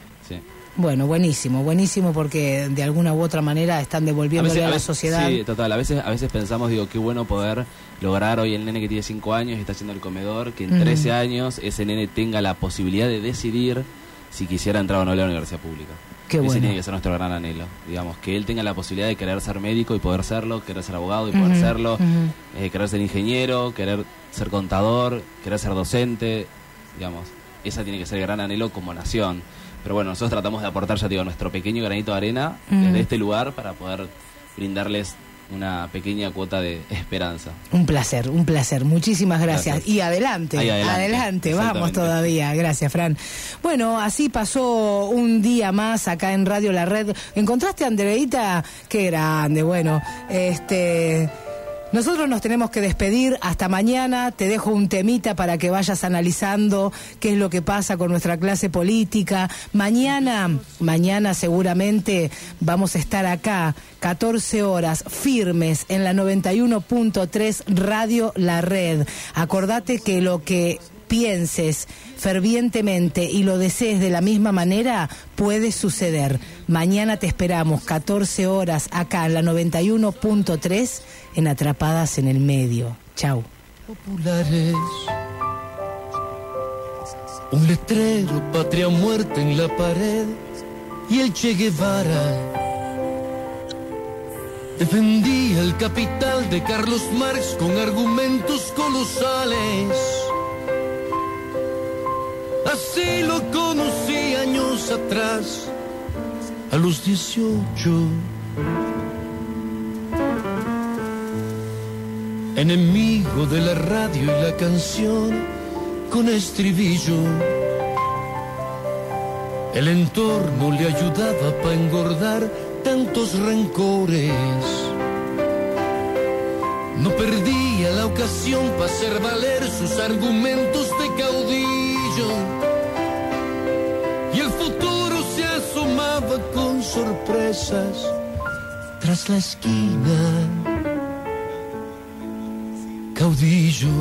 Bueno, buenísimo, buenísimo porque de alguna u otra manera están devolviéndole a, la sociedad. Sí, total. A veces, a veces pensamos, digo, qué bueno poder lograr hoy el nene que tiene 5 años y está haciendo el comedor, que en Ujú. 13 años ese nene tenga la posibilidad de decidir si quisiera entrar o no a la universidad pública. Qué Ese bueno. tiene que ser nuestro gran anhelo. Digamos, que él tenga la posibilidad de querer ser médico y poder serlo, querer ser abogado y poder serlo, eh, querer ser ingeniero, querer ser contador, querer ser docente, digamos. Esa tiene que ser el gran anhelo como nación. Pero bueno, nosotros tratamos de aportar, ya digo, nuestro pequeño granito de arena Mm. desde este lugar para poder brindarles una pequeña cuota de esperanza. Un placer, un placer. Muchísimas gracias. Gracias. Y adelante, Ahí adelante, adelante. vamos todavía. Gracias, Fran. Bueno, así pasó un día más acá en Radio La Red. ¿Encontraste a Andreita? Qué grande, bueno. Este. Nosotros nos tenemos que despedir hasta mañana. Te dejo un temita para que vayas analizando qué es lo que pasa con nuestra clase política. Mañana, mañana seguramente vamos a estar acá, 14 horas, firmes en la 91.3 Radio La Red. Acordate que lo que pienses fervientemente y lo desees de la misma manera, puede suceder. Mañana te esperamos 14 horas acá en la 91.3 en Atrapadas en el Medio. Chau. populares. Un letrero, patria o muerte en la pared y el Che Guevara. Defendía el capital de Carlos Marx con argumentos colosales. Lo conocí años atrás, a los 18. enemigo de la radio y la canción con estribillo. El entorno le ayudaba para engordar tantos rencores. No perdía la ocasión para hacer valer sus argumentos de caudillo. Sorpresas tras la esquina caudillo.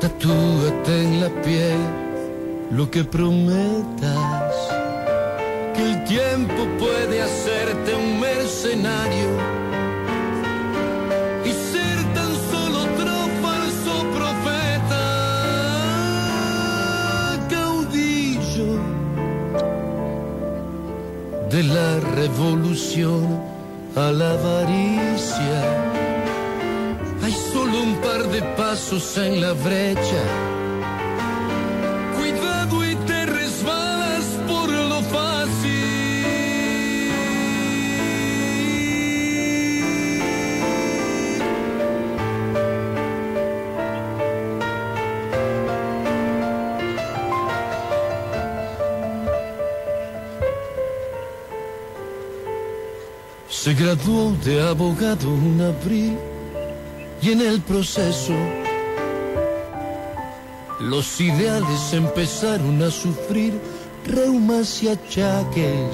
Tatúate en la piel lo que prometas, que el tiempo puede hacerte un mercenario de la revolución a la avaricia. Hay solo un par de pasos en la brecha. Se graduó de abogado en abril y en el proceso los ideales empezaron a sufrir reumas y achaques.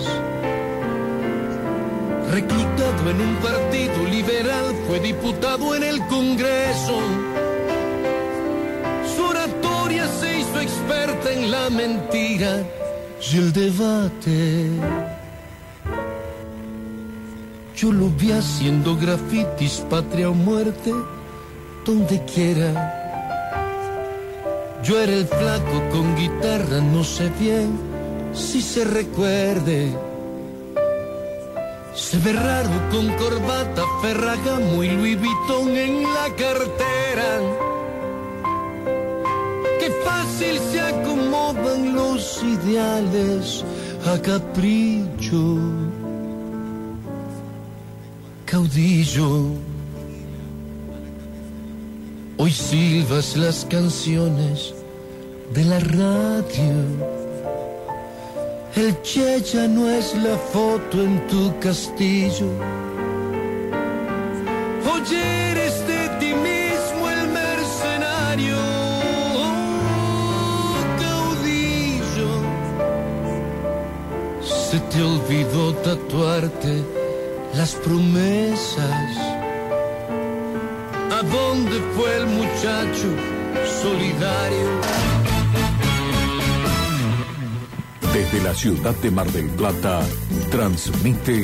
Reclutado en un partido liberal, fue diputado en el Congreso. Su oratoria se hizo experta en la mentira y el debate. Yo lo vi haciendo grafitis, patria o muerte, donde quiera. Yo era el flaco con guitarra, no sé bien si se recuerde. Se ve raro con corbata, Ferragamo y Louis Vuitton en la cartera. Qué fácil se acomodan los ideales a capricho caudillo. Hoy silbas las canciones de la radio. El Che ya no es la foto en tu castillo. Hoy eres de ti mismo el mercenario. Caudillo. Se te olvidó tatuarte las promesas. ¿A dónde fue el muchacho solidario? Desde la ciudad de Mar del Plata, transmite